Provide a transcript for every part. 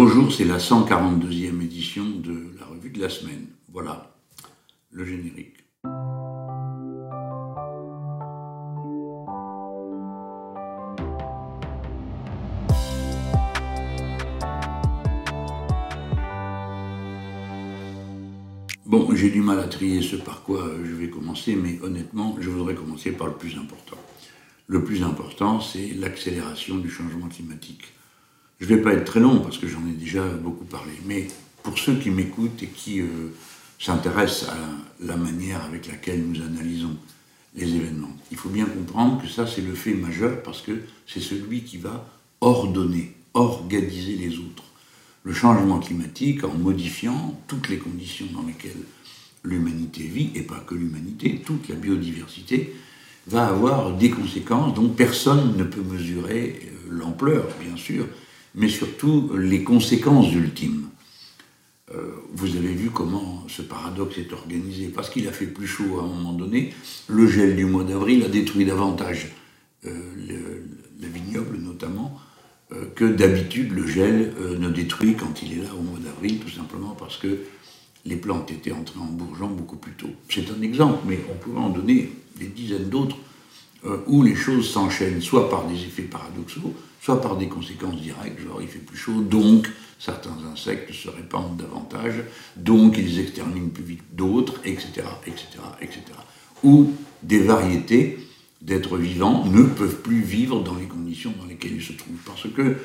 Bonjour, c'est la 142e édition de la revue de la semaine. Voilà le générique. Bon, j'ai du mal à trier ce par quoi je vais commencer, mais honnêtement, je voudrais commencer par le plus important. Le plus important, c'est l'accélération du changement climatique. Je ne vais pas être très long parce que j'en ai déjà beaucoup parlé, mais pour ceux qui m'écoutent et qui euh, s'intéressent à la manière avec laquelle nous analysons les événements, il faut bien comprendre que ça, c'est le fait majeur parce que c'est celui qui va ordonner, organiser les autres. Le changement climatique, en modifiant toutes les conditions dans lesquelles l'humanité vit, et pas que l'humanité, toute la biodiversité, va avoir des conséquences dont personne ne peut mesurer euh, l'ampleur, bien sûr, mais surtout les conséquences ultimes. Euh, vous avez vu comment ce paradoxe est organisé. Parce qu'il a fait plus chaud à un moment donné, le gel du mois d'avril a détruit davantage euh, le, vignoble notamment euh, que d'habitude le gel ne détruit quand il est là au mois d'avril, tout simplement parce que les plantes étaient entrées en bourgeon beaucoup plus tôt. C'est un exemple, mais on pourrait en donner des dizaines d'autres où les choses s'enchaînent, soit par des effets paradoxaux, soit par des conséquences directes, genre il fait plus chaud, donc certains insectes se répandent davantage, donc ils exterminent plus vite d'autres, etc., etc., etc. Ou des variétés d'êtres vivants ne peuvent plus vivre dans les conditions dans lesquelles ils se trouvent. Parce que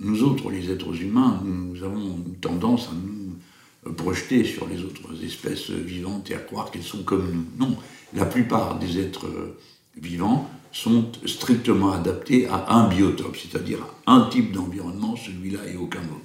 nous autres, les êtres humains, nous avons une tendance à nous projeter sur les autres espèces vivantes et à croire qu'elles sont comme nous. Non, la plupart des êtres vivants sont strictement adaptés à un biotope, c'est-à-dire à un type d'environnement, celui-là et aucun autre.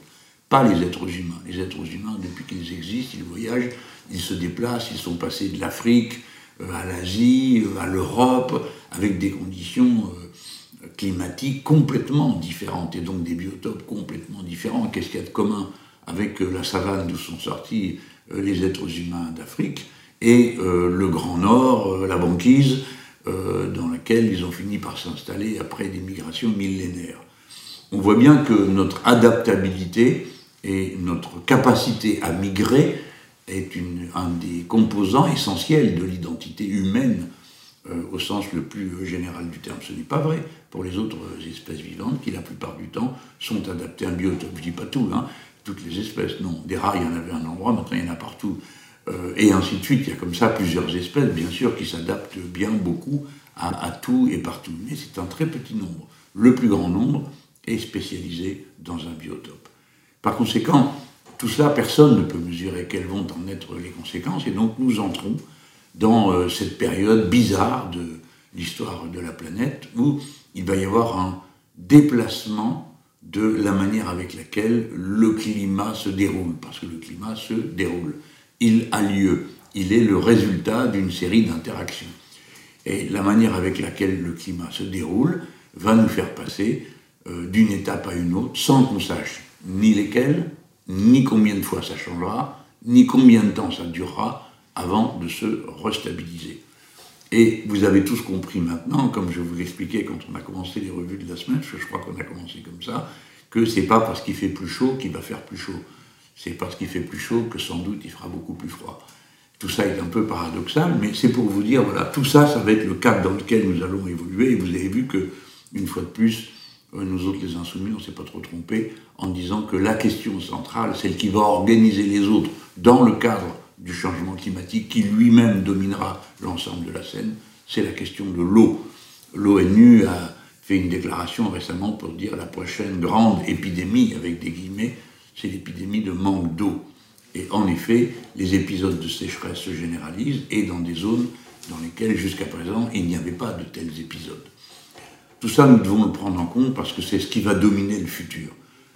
Pas les êtres humains. Les êtres humains, depuis qu'ils existent, ils voyagent, ils se déplacent, ils sont passés de l'Afrique euh, à l'Asie, euh, à l'Europe, avec des conditions euh, climatiques complètement différentes et donc des biotopes complètement différents. Qu'est-ce qu'il y a de commun avec la savane d'où sont sortis les êtres humains d'Afrique et le Grand Nord, la banquise, euh, dans laquelle ils ont fini par s'installer après des migrations millénaires. On voit bien que notre adaptabilité et notre capacité à migrer est un des composants essentiels de l'identité humaine euh, au sens le plus général du terme. Ce n'est pas vrai pour les autres espèces vivantes qui, la plupart du temps, sont adaptées à un biotope. Je dis pas tout, hein, toutes les espèces, non. Des rats, il y en avait un endroit, maintenant il y en a partout. Euh, et ainsi de suite. Il y a comme ça plusieurs espèces, bien sûr, qui s'adaptent bien beaucoup à, tout et partout. Mais c'est un très petit nombre. Le plus grand nombre est spécialisé dans un biotope. Par conséquent, tout cela, personne ne peut mesurer quelles vont en être les conséquences. Et donc nous entrons dans euh, cette période bizarre de l'histoire de la planète où il va y avoir un déplacement de la manière avec laquelle le climat se déroule, parce que le climat se déroule il a lieu. Il est le résultat d'une série d'interactions. Et la manière avec laquelle le climat se déroule va nous faire passer euh, d'une étape à une autre sans qu'on sache ni lesquelles, ni combien de fois ça changera, ni combien de temps ça durera avant de se restabiliser. Et vous avez tous compris maintenant, comme je vous l'expliquais quand on a commencé les revues de la semaine, je crois qu'on a commencé comme ça, que c'est pas parce qu'il fait plus chaud qu'il va faire plus chaud c'est parce qu'il fait plus chaud que sans doute il fera beaucoup plus froid. Tout ça est un peu paradoxal, mais c'est pour vous dire, voilà, tout ça, ça va être le cadre dans lequel nous allons évoluer. Et vous avez vu que, une fois de plus, euh, nous autres les insoumis, on ne s'est pas trop trompé en disant que la question centrale, celle qui va organiser les autres dans le cadre du changement climatique, qui lui-même dominera l'ensemble de la scène, c'est la question de l'eau. L'ONU a fait une déclaration récemment pour dire la prochaine grande épidémie, avec des guillemets, c'est l'épidémie de manque d'eau. Et en effet, les épisodes de sécheresse se généralisent et dans des zones dans lesquelles jusqu'à présent il n'y avait pas de tels épisodes. Tout ça, nous devons le prendre en compte parce que c'est ce qui va dominer le futur.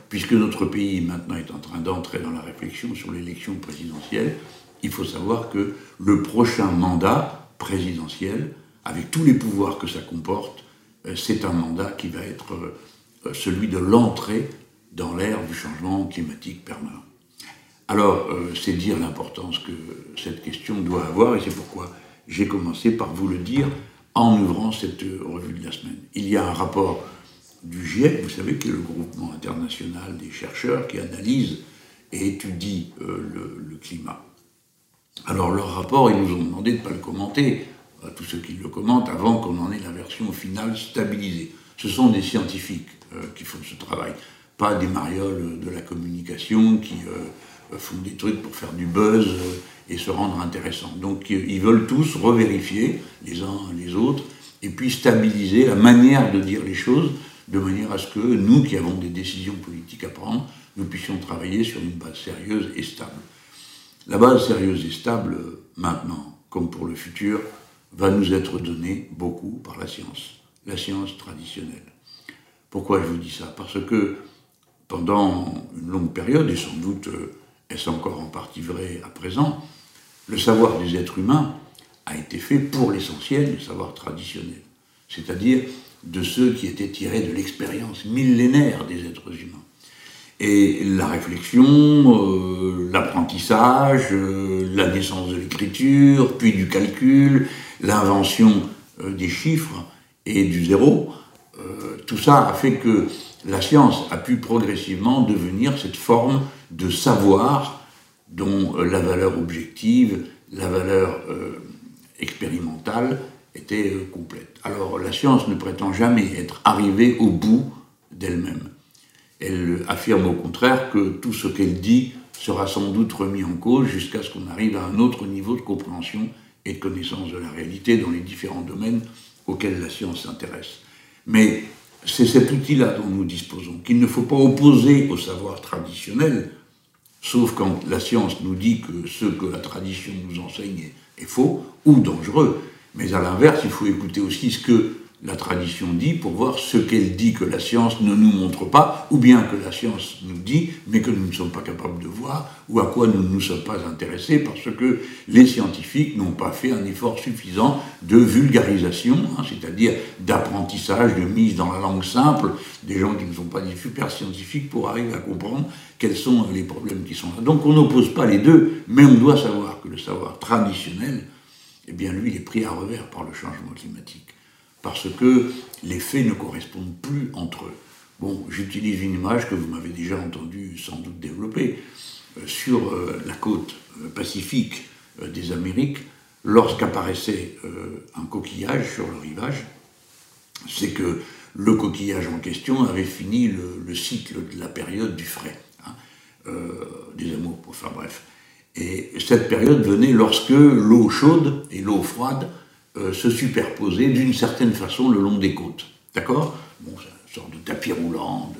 Puisque notre pays maintenant est en train d'entrer dans la réflexion sur l'élection présidentielle, il faut savoir que le prochain mandat présidentiel, avec tous les pouvoirs que ça comporte, euh, c'est un mandat qui va être euh, celui de l'entrée dans l'ère du changement climatique permanent. Alors, euh, c'est dire l'importance que cette question doit avoir, et c'est pourquoi j'ai commencé par vous le dire en ouvrant cette revue de la semaine. Il y a un rapport du GIEC, vous savez, qui est le groupement international des chercheurs qui analyse et étudie euh, le, climat. Alors leur rapport, ils nous ont demandé de ne pas le commenter, à tous ceux qui le commentent, avant qu'on en ait la version finale stabilisée. Ce sont des scientifiques euh, qui font ce travail, pas des marioles de la communication qui euh, font des trucs pour faire du buzz et se rendre intéressants. Donc ils veulent tous revérifier les uns les autres et puis stabiliser la manière de dire les choses de manière à ce que nous, qui avons des décisions politiques à prendre, nous puissions travailler sur une base sérieuse et stable. La base sérieuse et stable, maintenant, comme pour le futur, va nous être donnée beaucoup par la science, la science traditionnelle. Pourquoi je vous dis ça? Parce que pendant une longue période, et sans doute euh, est-ce encore en partie vrai à présent, le savoir des êtres humains a été fait pour l'essentiel du savoir traditionnel, c'est-à-dire de ceux qui étaient tirés de l'expérience millénaire des êtres humains. Et la réflexion, euh, l'apprentissage, euh, la naissance de l'écriture, puis du calcul, l'invention des chiffres et du zéro, tout ça a fait que la science a pu progressivement devenir cette forme de savoir dont la valeur objective, la valeur expérimentale était complète. Alors la science ne prétend jamais être arrivée au bout d'elle-même. Elle affirme au contraire que tout ce qu'elle dit sera sans doute remis en cause jusqu'à ce qu'on arrive à un autre niveau de compréhension et de connaissance de la réalité dans les différents domaines auxquels la science s'intéresse. Mais c'est cet outil-là dont nous disposons, qu'il ne faut pas opposer au savoir traditionnel, sauf quand la science nous dit que ce que la tradition nous enseigne est faux ou dangereux. Mais à l'inverse, il faut écouter aussi ce que la tradition dit pour voir ce qu'elle dit que la science ne nous montre pas, ou bien que la science nous dit, mais que nous ne sommes pas capables de voir, ou à quoi nous ne nous sommes pas intéressés, parce que les scientifiques n'ont pas fait un effort suffisant de vulgarisation, hein, c'est-à-dire d'apprentissage, de mise dans la langue simple, des gens qui ne sont pas des super scientifiques pour arriver à comprendre quels sont les problèmes qui sont là. Donc on n'oppose pas les deux, mais on doit savoir que le savoir traditionnel, eh bien lui, il est pris à revers par le changement climatique parce que les faits ne correspondent plus entre eux. Bon, j'utilise une image que vous m'avez déjà entendu sans doute développer. Euh, sur euh, la côte euh, pacifique des Amériques, lorsqu'apparaissait un coquillage sur le rivage, c'est que le coquillage en question avait fini le, cycle de la période du frais, hein, des amours, enfin bref. Et cette période venait lorsque l'eau chaude et l'eau froide euh, se superposer d'une certaine façon le long des côtes. D'accord? Bon, c'est une sorte de tapis roulant,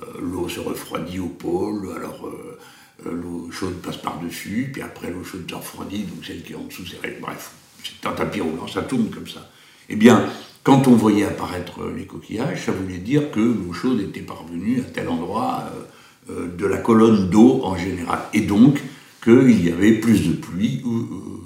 euh, l'eau se refroidit au pôle, alors euh, l'eau chaude passe par-dessus, puis après l'eau chaude se refroidit, donc celle qui est en dessous, c'est... Bref, c'est un tapis roulant, ça tourne comme ça. Eh bien, quand on voyait apparaître les coquillages, ça voulait dire que l'eau chaude était parvenue à tel endroit de la colonne d'eau en général, et donc qu'il y avait plus de pluie ou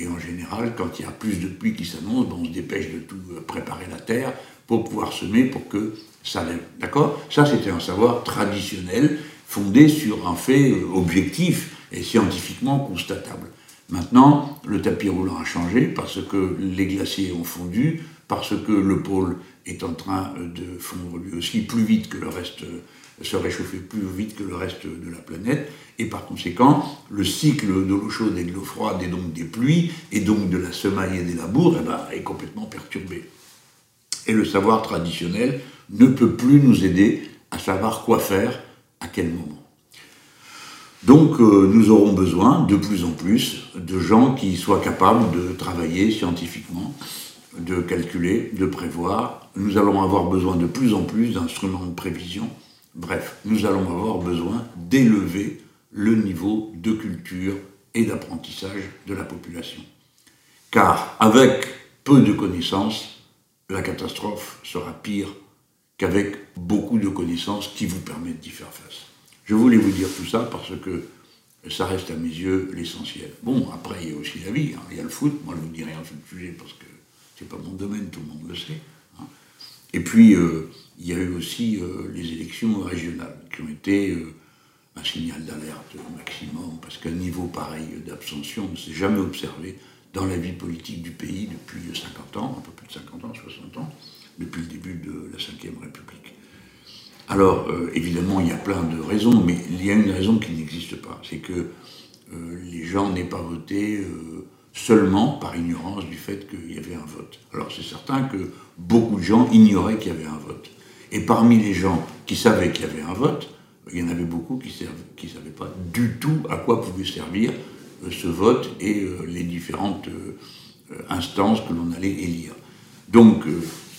et en général, quand il y a plus de pluie qui s'annonce, ben, on se dépêche de tout euh, préparer la terre pour pouvoir semer, pour que ça lève. D'accord? Ça, c'était un savoir traditionnel, fondé sur un fait euh, objectif et scientifiquement constatable. Maintenant, le tapis roulant a changé parce que les glaciers ont fondu, parce que le pôle est en train euh, de fondre lui aussi plus vite que le reste se réchauffer plus vite que le reste de la planète, et par conséquent, le cycle de l'eau chaude et de l'eau froide, et donc des pluies, et donc de la semaille et des labours, eh ben, est complètement perturbé. Et le savoir traditionnel ne peut plus nous aider à savoir quoi faire à quel moment. Donc euh, nous aurons besoin de plus en plus de gens qui soient capables de travailler scientifiquement, de calculer, de prévoir. Nous allons avoir besoin de plus en plus d'instruments de prévision Bref, nous allons avoir besoin d'élever le niveau de culture et d'apprentissage de la population. Car avec peu de connaissances, la catastrophe sera pire qu'avec beaucoup de connaissances qui vous permettent d'y faire face. Je voulais vous dire tout ça parce que ça reste à mes yeux l'essentiel. Bon, après, il y a aussi la vie, hein. il y a le foot, moi je ne vous dis rien sur le sujet parce que c'est pas mon domaine, tout le monde le sait. Et puis, euh, il y a eu aussi euh, les élections régionales, qui ont été euh, un signal d'alerte maximum, parce qu'un niveau pareil d'abstention ne s'est jamais observé dans la vie politique du pays depuis 50 ans, un peu plus de 50 ans, 60 ans. depuis le début de la Ve République. Alors, évidemment, il y a plein de raisons, mais il y a une raison qui n'existe pas, c'est que les gens n'aient pas voté seulement par ignorance du fait qu'il y avait un vote. Alors c'est certain que beaucoup de gens ignoraient qu'il y avait un vote. Et parmi les gens qui savaient qu'il y avait un vote, il y en avait beaucoup qui ne savaient pas du tout à quoi pouvait servir ce vote et les différentes instances que l'on allait élire. Donc,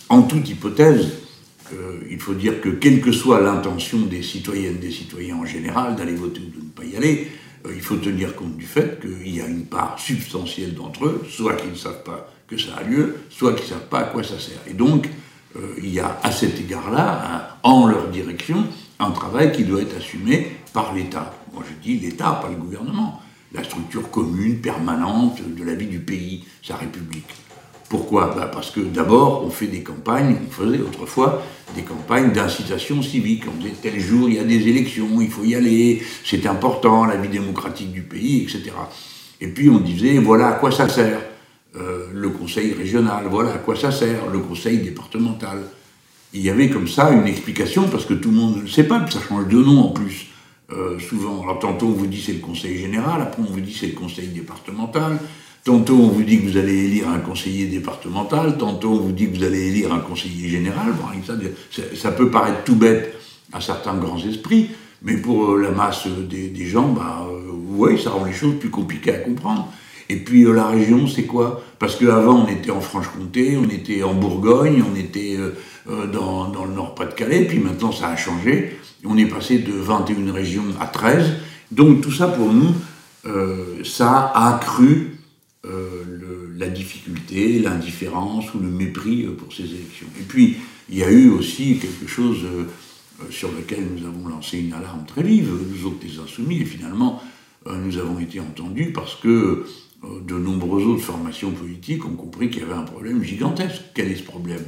en toute hypothèse, il faut dire que quelle que soit l'intention des citoyennes, des citoyens en général, d'aller voter ou de ne pas y aller, euh, il faut tenir compte du fait qu'il y a une part substantielle d'entre eux, soit qui ne savent pas que ça a lieu, soit qui ne savent pas à quoi ça sert. Et donc, euh, il y a à cet égard-là, en leur direction, un travail qui doit être assumé par l'État. Moi je dis l'État, pas le gouvernement. La structure commune, permanente de la vie du pays, sa République. Pourquoi bah, Parce que d'abord, on fait des campagnes, on faisait autrefois des campagnes d'incitation civique. On disait tel jour, il y a des élections, il faut y aller, c'est important, la vie démocratique du pays, etc. Et puis on disait, voilà à quoi ça sert euh, le conseil régional, voilà à quoi ça sert le conseil départemental. Il y avait comme ça une explication, parce que tout le monde ne le sait pas, ça change de nom en plus. Euh, souvent, alors tantôt on vous dit c'est le conseil général, après on vous dit c'est le conseil départemental, Tantôt on vous dit que vous allez élire un conseiller départemental, tantôt on vous dit que vous allez élire un conseiller général. ça, peut paraître tout bête à certains grands esprits, mais pour euh, la masse des, gens, bah, euh, oui, ça rend les choses plus compliquées à comprendre. Et puis euh, la région, c'est quoi? Parce qu'avant, on était en Franche-Comté, on était en Bourgogne, on était dans, le Nord-Pas-de-Calais, puis maintenant ça a changé. On est passé de 21 régions à 13. Donc tout ça, pour nous, ça a accru euh, la difficulté, l'indifférence ou le mépris euh, pour ces élections. Et puis, il y a eu aussi quelque chose euh, sur lequel nous avons lancé une alarme très vive, nous autres des insoumis, et finalement, nous avons été entendus parce que de nombreuses autres formations politiques ont compris qu'il y avait un problème gigantesque. Quel est ce problème?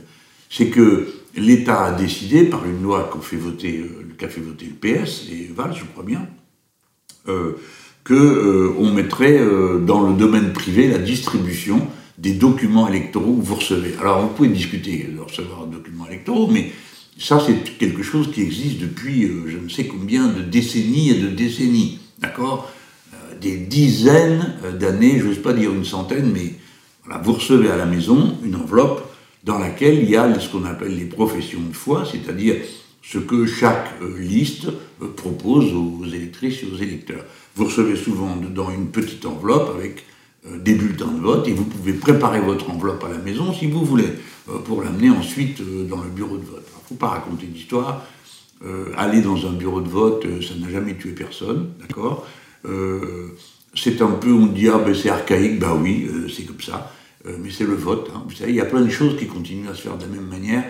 C'est que l'État a décidé, par une loi qu'a fait voter, fait voter le PS, et Val, je crois bien, qu'on euh, mettrait euh, dans le domaine privé la distribution des documents électoraux que vous recevez. Alors vous pouvez discuter de recevoir des documents électoraux, mais ça c'est quelque chose qui existe depuis euh, je ne sais combien de décennies et de décennies, d'accord? Des dizaines d'années, je n'ose pas dire une centaine, mais voilà, vous recevez à la maison une enveloppe dans laquelle il y a ce qu'on appelle les professions de foi, c'est-à-dire ce que chaque liste propose aux électrices et aux électeurs. Vous recevez souvent dedans une petite enveloppe avec euh, des bulletins de vote et vous pouvez préparer votre enveloppe à la maison si vous voulez, euh, pour l'amener ensuite euh, dans le bureau de vote. Il ne faut pas raconter d'histoire. aller dans un bureau de vote, ça n'a jamais tué personne, d'accord? C'est un peu, on dit, ah ben c'est archaïque, bah oui, c'est comme ça, mais c'est le vote. Hein. Vous savez, il y a plein de choses qui continuent à se faire de la même manière,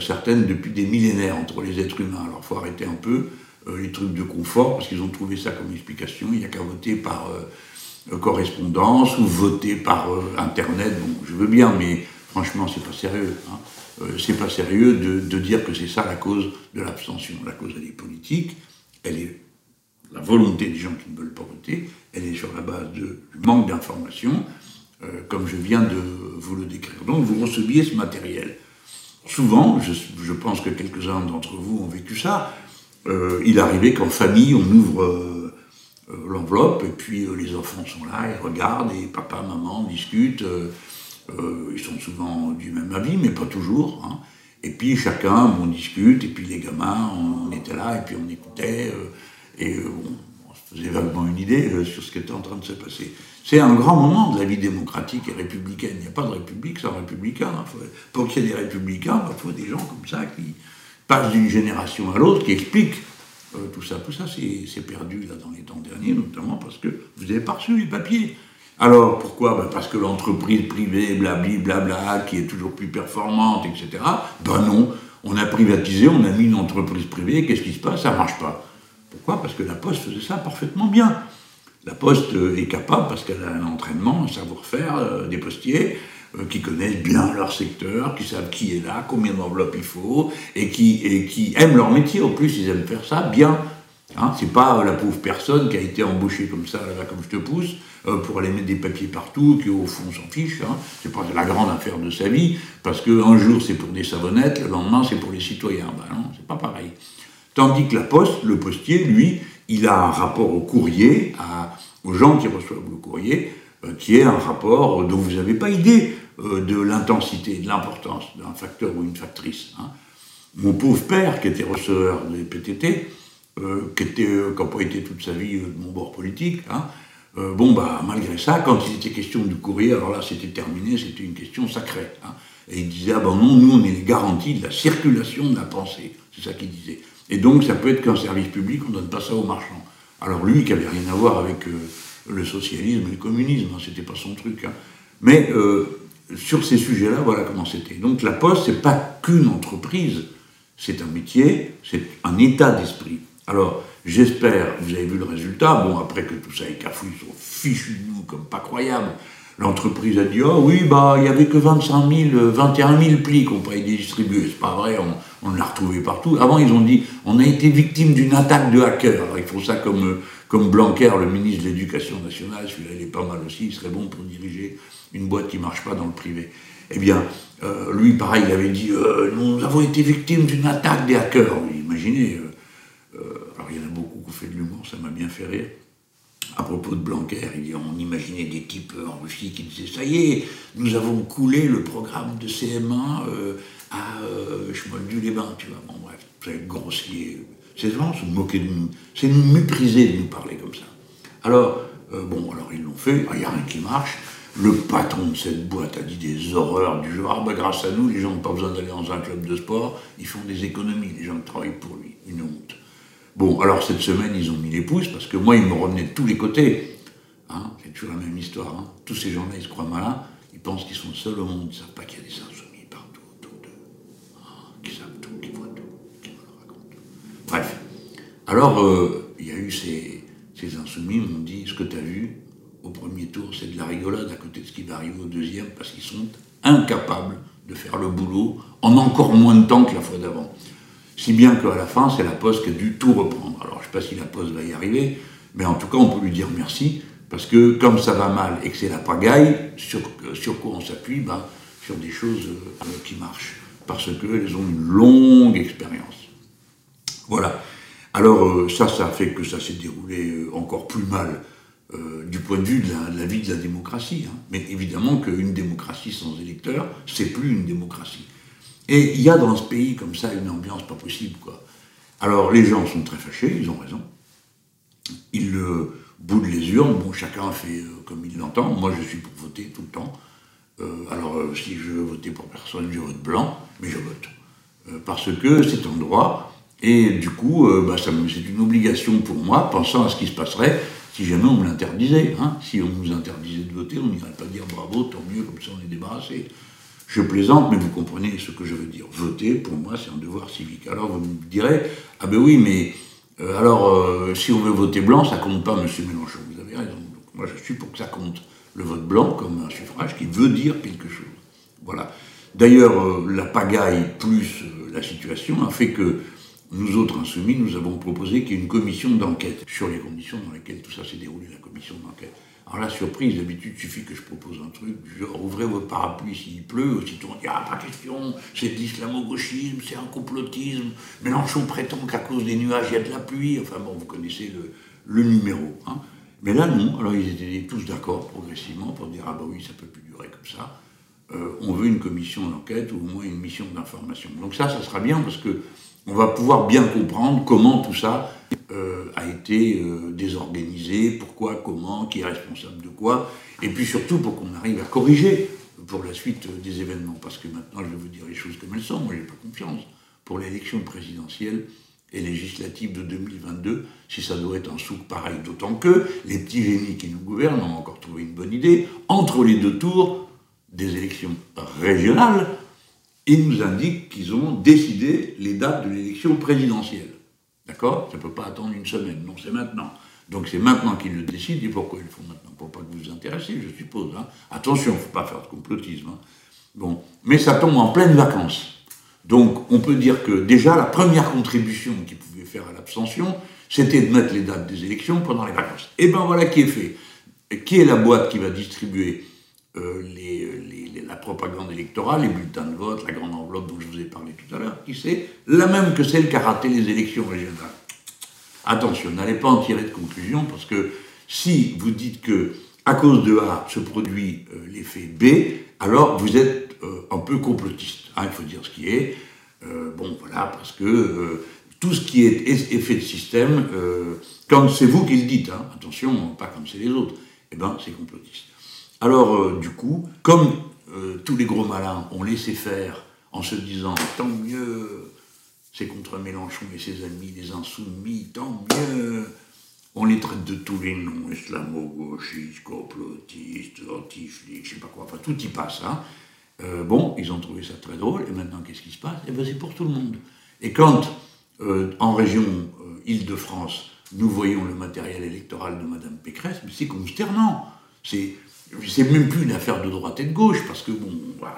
certaines depuis des millénaires entre les êtres humains. Alors il faut arrêter un peu. Euh, les trucs de confort, parce qu'ils ont trouvé ça comme explication. Il n'y a qu'à voter par euh, correspondance ou voter par euh, Internet. Je veux bien, mais franchement, c'est pas sérieux. Hein. c'est pas sérieux de, dire que c'est ça la cause de l'abstention. La cause, elle est politique, elle est la volonté des gens qui ne veulent pas voter, elle est sur la base du manque d'information, comme je viens de vous le décrire. Donc vous receviez ce matériel. Souvent, je, pense que quelques-uns d'entre vous ont vécu ça, euh, il arrivait qu'en famille, on ouvre euh, euh, l'enveloppe, et puis les enfants sont là, ils regardent, et papa, maman discutent. ils sont souvent du même avis, mais pas toujours. Hein. Et puis chacun, on discute, et puis les gamins, on, était là, et puis on écoutait, et on se faisait vaguement une idée sur ce qui était en train de se passer. C'est un grand moment de la vie démocratique et républicaine. Il n'y a pas de république sans républicain. Hein. Pour qu'il y ait des républicains, il faut des gens comme ça qui, passe d'une génération à l'autre, qui explique euh, tout ça. Tout ça, c'est perdu là dans les temps derniers, notamment parce que vous n'avez pas reçu les papiers. Alors pourquoi? Ben, Parce que l'entreprise privée, blabli, blabla, qui est toujours plus performante, etc. Ben non, on a privatisé, on a mis une entreprise privée, qu'est-ce qui se passe? Ça ne marche pas. Pourquoi Parce que la Poste faisait ça parfaitement bien. La Poste est capable, parce qu'elle a un entraînement, un savoir-faire euh, des postiers, euh, qui connaissent bien leur secteur, qui savent qui est là, combien d'enveloppes il faut, et qui, aiment leur métier. En plus, ils aiment faire ça bien. Hein, c'est pas la pauvre personne qui a été embauchée comme ça, là, comme je te pousse, euh, pour aller mettre des papiers partout, qui au fond s'en fiche. Hein. C'est pas la grande affaire de sa vie, parce qu'un jour c'est pour des savonnettes, le lendemain c'est pour les citoyens. Ben non, c'est pas pareil. Tandis que la poste, le postier, lui, il a un rapport au courrier, aux gens qui reçoivent le courrier, euh, qui est un rapport dont vous n'avez pas idée euh, de l'intensité, de l'importance d'un facteur ou une factrice. Hein. Mon pauvre père, qui était receveur des PTT, euh, qui n'a pas été toute sa vie de mon bord politique, hein, bon, bah, malgré ça, quand il était question du courrier, alors là, c'était terminé, c'était une question sacrée. Hein. Et il disait, ah ben non, nous, on est les garanties de la circulation de la pensée. C'est ça qu'il disait. Et donc, ça peut être qu'un service public, on ne donne pas ça aux marchands. Alors lui, qui n'avait rien à voir avec euh, le socialisme et le communisme, hein, c'était pas son truc. Hein. Mais euh, sur ces sujets-là, voilà comment c'était. Donc la Poste, c'est pas qu'une entreprise, c'est un métier, c'est un état d'esprit. Alors, j'espère, vous avez vu le résultat, bon, après que tout ça est cafouillé, ils sont fichus de nous comme pas croyable. L'entreprise a dit, oh oui, bah, il n'y avait que 25 000, 21 000 plis pas été distribués. C'est pas vrai, on, l'a retrouvé partout. Avant, ils ont dit, on a été victime d'une attaque de hackers. Alors, ils font ça comme, comme Blanquer, le ministre de l'Éducation nationale. Celui-là, il est pas mal aussi. Il serait bon pour diriger une boîte qui marche pas dans le privé. Eh bien, euh, lui, pareil, il avait dit, euh, nous avons été victimes d'une attaque des hackers. Imaginez. Euh, alors, il y en a beaucoup qui ont fait de l'humour, ça m'a bien fait rire à propos de Blanquer, on imaginait des types en Russie qui disaient Ça y est, nous avons coulé le programme de CM1 euh, à euh, les bains tu vois. Bon, bref, c'est grossier. C'est vraiment se moquer de nous. C'est nous mépriser de nous parler comme ça. Alors, euh, bon, alors ils l'ont fait, il n'y a rien qui marche. Le patron de cette boîte a dit des horreurs du genre Ah, bah, grâce à nous, les gens n'ont pas besoin d'aller dans un club de sport, ils font des économies, les gens travaillent pour lui. Une honte. Bon, alors cette semaine, ils ont mis les pouces, parce que moi, ils me revenaient de tous les côtés. Hein, c'est toujours la même histoire. Hein. Tous ces gens-là, ils se croient malins, ils pensent qu'ils sont seuls au monde, ils ne savent pas qu'il y a des insoumis partout autour d'eux, hein, qui savent tout, qui voient tout, qui me le racontent. Bref. Alors, euh, il y a eu ces, ces insoumis, m'ont dit, ce que tu as vu au premier tour, c'est de la rigolade à côté de ce qui va arriver au deuxième, parce qu'ils sont incapables de faire le boulot en encore moins de temps que la fois d'avant. Si bien qu'à la fin, c'est la Poste qui a dû tout reprendre. Alors, je ne sais pas si la Poste va y arriver, mais en tout cas, on peut lui dire merci, parce que comme ça va mal et que c'est la pagaille, sur, sur quoi on s'appuie ben, Sur des choses euh, qui marchent, parce qu'elles ont une longue expérience. Voilà. Alors, euh, ça, ça fait que ça s'est déroulé euh, encore plus mal du point de vue de la, vie de la démocratie. Hein. Mais évidemment qu'une démocratie sans électeurs, c'est plus une démocratie. Et il y a dans ce pays comme ça une ambiance pas possible, quoi. Alors les gens sont très fâchés, ils ont raison. Ils boudent les urnes, bon, chacun fait euh, comme il l'entend. Moi, je suis pour voter tout le temps. Euh, alors, euh, si je veux voter pour personne, je vote blanc, mais je vote. parce que c'est un droit, et du coup, bah, c'est une obligation pour moi, pensant à ce qui se passerait si jamais on me l'interdisait. Hein. Si on nous interdisait de voter, on n'irait pas dire bravo, tant mieux, comme ça on est débarrassé. Je plaisante, mais vous comprenez ce que je veux dire. Voter, pour moi, c'est un devoir civique. Alors vous me direz, ah ben oui, mais euh, alors euh, si on veut voter blanc, ça compte pas, monsieur Mélenchon. Vous avez raison. moi, je suis pour que ça compte. Le vote blanc comme un suffrage qui veut dire quelque chose. Voilà. D'ailleurs, euh, la pagaille plus la situation a fait que nous autres insoumis, nous avons proposé qu'il y ait une commission d'enquête sur les conditions dans lesquelles tout ça s'est déroulé, la commission d'enquête. Alors la surprise, d'habitude, suffit que je propose un truc, genre ouvrez votre parapluie s'il pleut, aussitôt on dit ah pas question, c'est de l'islamo-gauchisme, c'est un complotisme, Mélenchon prétend qu'à cause des nuages il y a de la pluie, enfin bon, vous connaissez le, numéro. Hein. Mais là non, alors ils étaient tous d'accord progressivement pour dire ah bah oui, ça peut plus durer comme ça. Euh, on veut une commission d'enquête ou au moins une mission d'information. Donc ça, ça sera bien parce que on va pouvoir bien comprendre comment tout ça euh, a été euh, désorganisé, pourquoi, comment, qui est responsable de quoi, et puis surtout pour qu'on arrive à corriger pour la suite des événements. Parce que maintenant, je vais vous dire les choses comme elles sont, moi j'ai pas confiance pour l'élection présidentielle et législative de 2022, si ça doit être un souk pareil, d'autant que les petits génies qui nous gouvernent ont encore trouvé une bonne idée, entre les deux tours des élections régionales, ils nous indiquent qu'ils ont décidé les dates de l'élection présidentielle. D'accord? Ça ne peut pas attendre une semaine, non, c'est maintenant. Donc c'est maintenant qu'ils le décident, et pourquoi ils le font maintenant? Pour pas que vous vous intéressiez, je suppose. Hein. Attention, il ne faut pas faire de complotisme. Hein. Bon, mais ça tombe en pleine vacances. Donc on peut dire que déjà la première contribution qu'ils pouvaient faire à l'abstention, c'était de mettre les dates des élections pendant les vacances. Et ben voilà qui est fait. Qui est la boîte qui va distribuer euh, la propagande électorale, les bulletins de vote, la grande enveloppe dont je vous ai parlé tout à l'heure, qui c'est la même que celle qui a raté les élections régionales. Attention, n'allez pas en tirer de conclusion, parce que si vous dites que à cause de A se produit euh, l'effet B, alors vous êtes euh, un peu complotiste. Hein, il faut dire ce qui est. bon, voilà, parce que tout ce qui est effet de système, comme c'est vous qui le dites, hein, attention, pas comme c'est les autres, eh ben c'est complotiste. Alors, euh, du coup, comme euh, tous les gros malins ont laissé faire en se disant tant mieux, c'est contre Mélenchon et ses amis, les insoumis, tant mieux, on les traite de tous les noms, islamo-gauchistes, complotistes, anti-flics, je sais pas quoi, enfin tout y passe. Hein. Euh, bon, ils ont trouvé ça très drôle, et maintenant qu'est-ce qui se passe? Eh bien c'est pour tout le monde. Et quand, en région Île-de-France, nous voyons le matériel électoral de Madame Pécresse, c'est consternant. C'est c'est même plus une affaire de droite et de gauche, parce que, bon,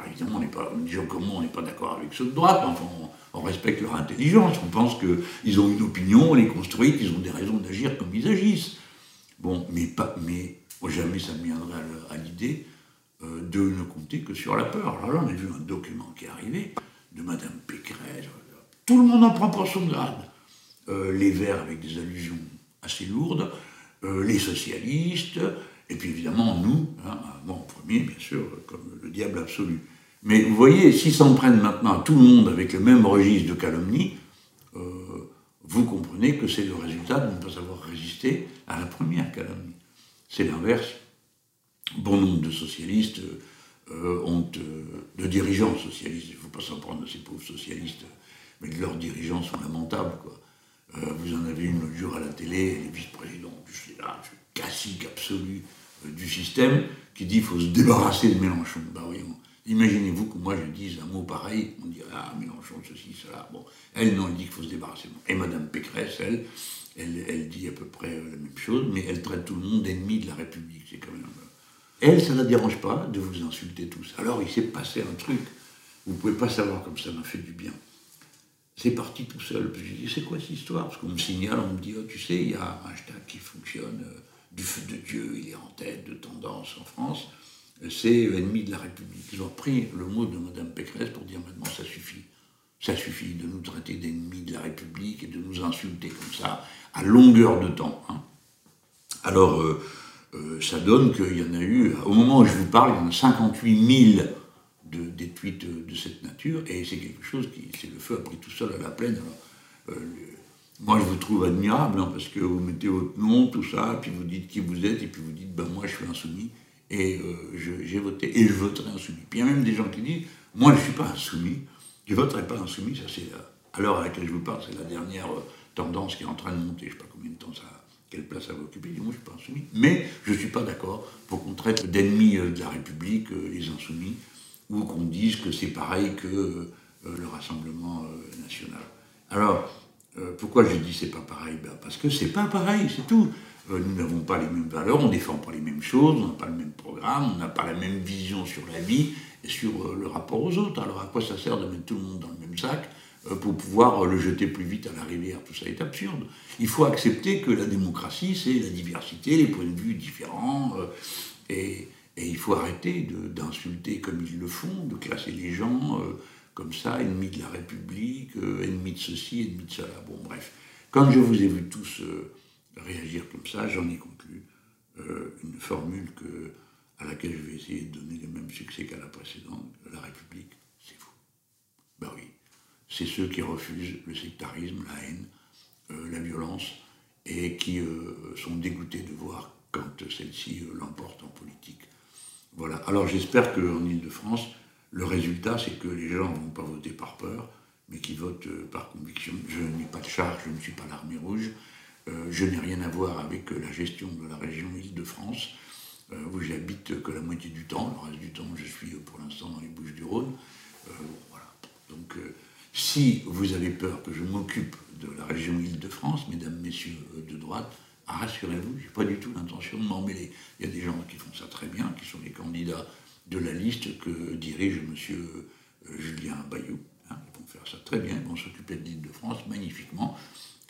évidemment, on n'est pas, comme moi, on n'est pas d'accord avec ceux de droite, enfin, on, respecte leur intelligence, on pense qu'ils ont une opinion, on les construit, qu'ils ont des raisons d'agir comme ils agissent. Bon, mais, pas, mais jamais ça me viendrait à, l'idée euh, de ne compter que sur la peur. Alors là, on a vu un document qui est arrivé de Madame Pécresse, tout le monde en prend pour son grade. Euh, les Verts avec des allusions assez lourdes, euh, les socialistes, et puis évidemment, nous, hein, moi en premier, bien sûr, comme le diable absolu. Mais vous voyez, s'ils s'en prennent maintenant à tout le monde avec le même registre de calomnie, euh, vous comprenez que c'est le résultat de ne pas avoir résisté à la première calomnie. C'est l'inverse. Bon nombre de socialistes euh, ont, euh, de dirigeants socialistes, il ne faut pas s'en prendre de ces pauvres socialistes, mais leurs dirigeants sont lamentables. Quoi. vous en avez une l'autre jour à la télé, les vice-présidents, je suis classique absolu du système qui dit qu'il faut se débarrasser de Mélenchon. Bah imaginez-vous que moi je dise un mot pareil, on dirait ah Mélenchon, ceci, cela. Bon, elle non, elle dit qu'il faut se débarrasser. Et Madame Pécresse, elle, elle, dit à peu près la même chose, mais elle traite tout le monde d'ennemi de la République. C'est quand même. Euh, elle, ça ne la dérange pas de vous insulter tous. Alors il s'est passé un truc. Vous ne pouvez pas savoir comme ça m'a fait du bien. C'est parti tout seul. Puis j'ai dit, c'est quoi cette histoire? Parce qu'on me signale, on me dit, oh, tu sais, il y a un hashtag qui fonctionne. Euh, du feu de Dieu, il est en tête de tendance en France, c'est ennemi de la République. Ils ont pris le mot de Mme Pécresse pour dire maintenant ça suffit. Ça suffit de nous traiter d'ennemis de la République et de nous insulter comme ça à longueur de temps. Hein. Alors, euh, euh, ça donne qu'il y en a eu, au moment où je vous parle, il y en a 58 000 de, des tweets de, cette nature, et c'est quelque chose qui, c'est le feu a pris tout seul à la plaine. Euh, moi, je vous trouve admirable, hein, parce que vous mettez votre nom, tout ça, puis vous dites qui vous êtes, et puis vous dites, ben moi, je suis insoumis, et euh, j'ai voté, et je voterai insoumis. Puis il y a même des gens qui disent, moi, je ne suis pas insoumis, je ne voterai pas insoumis, ça c'est, à l'heure à laquelle je vous parle, c'est la dernière euh, tendance qui est en train de monter, je ne sais pas combien de temps ça quelle place ça va occuper, moi je ne suis pas insoumis, mais je ne suis pas d'accord pour qu'on traite d'ennemis euh, de la République les insoumis, ou qu'on dise que c'est pareil que le Rassemblement national. Alors, euh, pourquoi je dis c'est pas pareil ben Parce que c'est pas pareil, c'est tout. Euh, nous n'avons pas les mêmes valeurs, on ne défend pas les mêmes choses, on n'a pas le même programme, on n'a pas la même vision sur la vie et sur euh, le rapport aux autres. Alors à quoi ça sert de mettre tout le monde dans le même sac pour pouvoir le jeter plus vite à la rivière? Tout ça est absurde. Il faut accepter que la démocratie, c'est la diversité, les points de vue différents, et, il faut arrêter d'insulter comme ils le font, de classer les gens comme ça, ennemi de la République, euh, ennemi de ceci, ennemi de cela. Bon, bref. Comme je vous ai vu tous euh, réagir comme ça, j'en ai conclu euh, une formule que, à laquelle je vais essayer de donner le même succès qu'à la précédente. La République, c'est vous. Ben oui. C'est ceux qui refusent le sectarisme, la haine, la violence, et qui sont dégoûtés de voir quand celle-ci l'emporte en politique. Voilà. Alors j'espère qu'en Ile-de-France, le résultat, c'est que les gens ne vont pas voter par peur, mais qui votent euh, par conviction. Je n'ai pas de charge, je ne suis pas l'armée rouge, euh, je n'ai rien à voir avec euh, la gestion de la région Île-de-France, où j'habite que la moitié du temps. Le reste du temps, je suis pour l'instant dans les Bouches du Rhône. voilà. Donc, si vous avez peur que je m'occupe de la région Île-de-France, mesdames, messieurs de droite, rassurez-vous, je n'ai pas du tout l'intention de m'emmêler. Il y a des gens qui font ça très bien, qui sont les candidats de la liste que dirige M. Julien Bayou. Hein, ils vont faire ça très bien, ils vont s'occuper de l'île de France magnifiquement.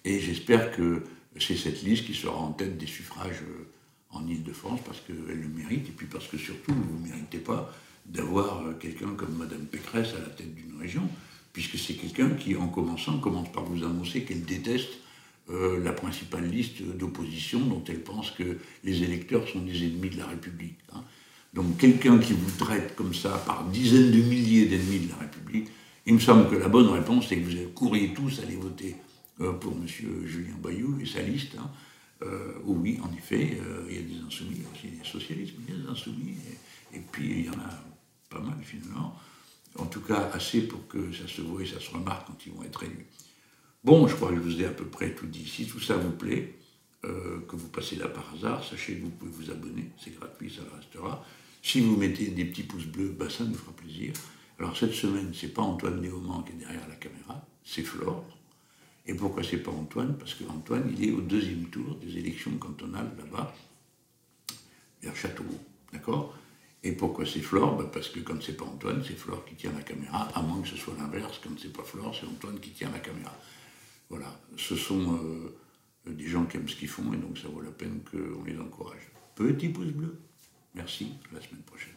Et j'espère que c'est cette liste qui sera en tête des suffrages euh, en Ile-de-France parce qu'elle le mérite, et puis parce que surtout, vous ne méritez pas d'avoir euh, quelqu'un comme Madame Pécresse à la tête d'une région, puisque c'est quelqu'un qui, en commençant, commence par vous annoncer qu'elle déteste euh, la principale liste d'opposition dont elle pense que les électeurs sont des ennemis de la République. Hein. Donc quelqu'un qui vous traite comme ça par dizaines de milliers d'ennemis de la République, il me semble que la bonne réponse, c'est que vous courriez tous aller voter euh, pour M. Julien Bayou et sa liste. Hein. Euh, oui, en effet, euh, il y a des insoumis, il y a aussi des socialistes, il y a des insoumis, et, puis il y en a pas mal finalement. En tout cas, assez pour que ça se voie et ça se remarque quand ils vont être élus. Bon, je crois que je vous ai à peu près tout dit. Si tout ça vous plaît, que vous passez là par hasard, sachez que vous pouvez vous abonner, c'est gratuit, ça le restera. Si vous mettez des petits pouces bleus, bah, ça nous fera plaisir. Alors cette semaine, c'est pas Antoine Néauman qui est derrière la caméra, c'est Flore. Et pourquoi c'est pas Antoine? Parce qu'Antoine, il est au deuxième tour des élections cantonales là-bas, vers Châteauroux. D'accord? Et pourquoi c'est Flore? Bah, Parce que quand c'est pas Antoine, c'est Flore qui tient la caméra, à moins que ce soit l'inverse, quand c'est pas Flore, c'est Antoine qui tient la caméra. Voilà, ce sont euh, des gens qui aiment ce qu'ils font et donc ça vaut la peine qu'on les encourage. Petit pouce bleu. Merci, la semaine prochaine.